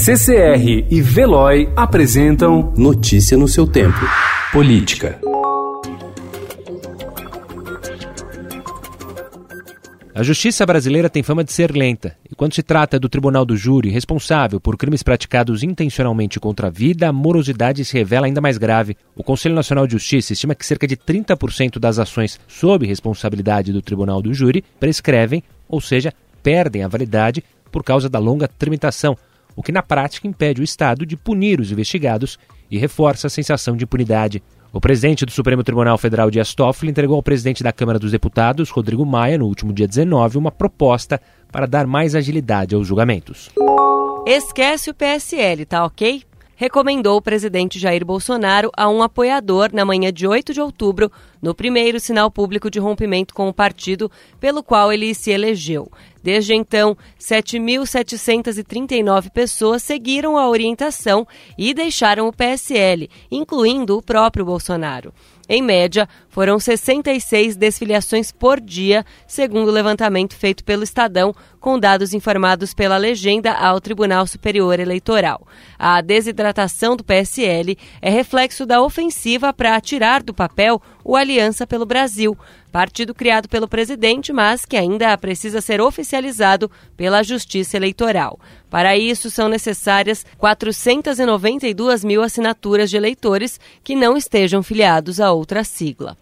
CCR e Veloy apresentam Notícia no seu tempo. Política. A justiça brasileira tem fama de ser lenta, e quando se trata do tribunal do júri responsável por crimes praticados intencionalmente contra a vida, a morosidade se revela ainda mais grave. O Conselho Nacional de Justiça estima que cerca de 30% das ações sob responsabilidade do tribunal do júri prescrevem, ou seja, perdem a validade por causa da longa tramitação, o que na prática impede o Estado de punir os investigados e reforça a sensação de impunidade. O presidente do Supremo Tribunal Federal, Dias Toffoli, entregou ao presidente da Câmara dos Deputados, Rodrigo Maia, no último dia 19, uma proposta para dar mais agilidade aos julgamentos. Esquece o PSL, tá ok? Recomendou o presidente Jair Bolsonaro a um apoiador na manhã de 8 de outubro, no primeiro sinal público de rompimento com o partido pelo qual ele se elegeu. Desde então, 7.739 pessoas seguiram a orientação e deixaram o PSL, incluindo o próprio Bolsonaro. Em média, foram 66 desfiliações por dia, segundo o levantamento feito pelo Estadão, com dados informados pela legenda ao Tribunal Superior Eleitoral. A desidratação do PSL é reflexo da ofensiva para tirar do papel o Aliança pelo Brasil, partido criado pelo presidente, mas que ainda precisa ser oficializado pela Justiça Eleitoral. Para isso, são necessárias 492 mil assinaturas de eleitores que não estejam filiados a outra sigla.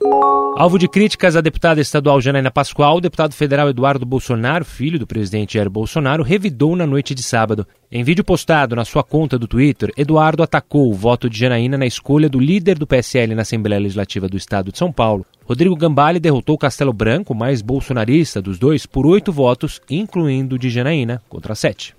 Alvo de críticas à deputada estadual Janaína Pascoal, o deputado federal Eduardo Bolsonaro, filho do presidente Jair Bolsonaro, revidou na noite de sábado. Em vídeo postado na sua conta do Twitter, Eduardo atacou o voto de Janaína na escolha do líder do PSL na Assembleia Legislativa do Estado de São Paulo. Rodrigo Gambale derrotou Castelo Branco, mais bolsonarista dos dois, por oito votos, incluindo de Janaína, contra sete.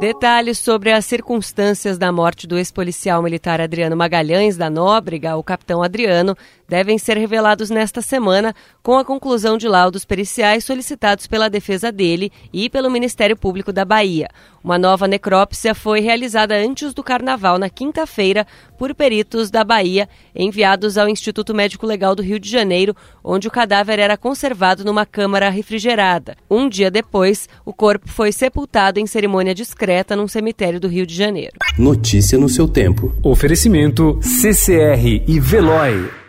Detalhes sobre as circunstâncias da morte do ex-policial militar Adriano Magalhães da Nóbrega, o capitão Adriano, devem ser revelados nesta semana com a conclusão de laudos periciais solicitados pela defesa dele e pelo Ministério Público da Bahia. Uma nova necrópsia foi realizada antes do carnaval, na quinta-feira, por peritos da Bahia, enviados ao Instituto Médico Legal do Rio de Janeiro, onde o cadáver era conservado numa câmara refrigerada. Um dia depois, o corpo foi sepultado em cerimônia discreta num cemitério do Rio de Janeiro. Notícia no seu tempo. Oferecimento CCR e Veloy.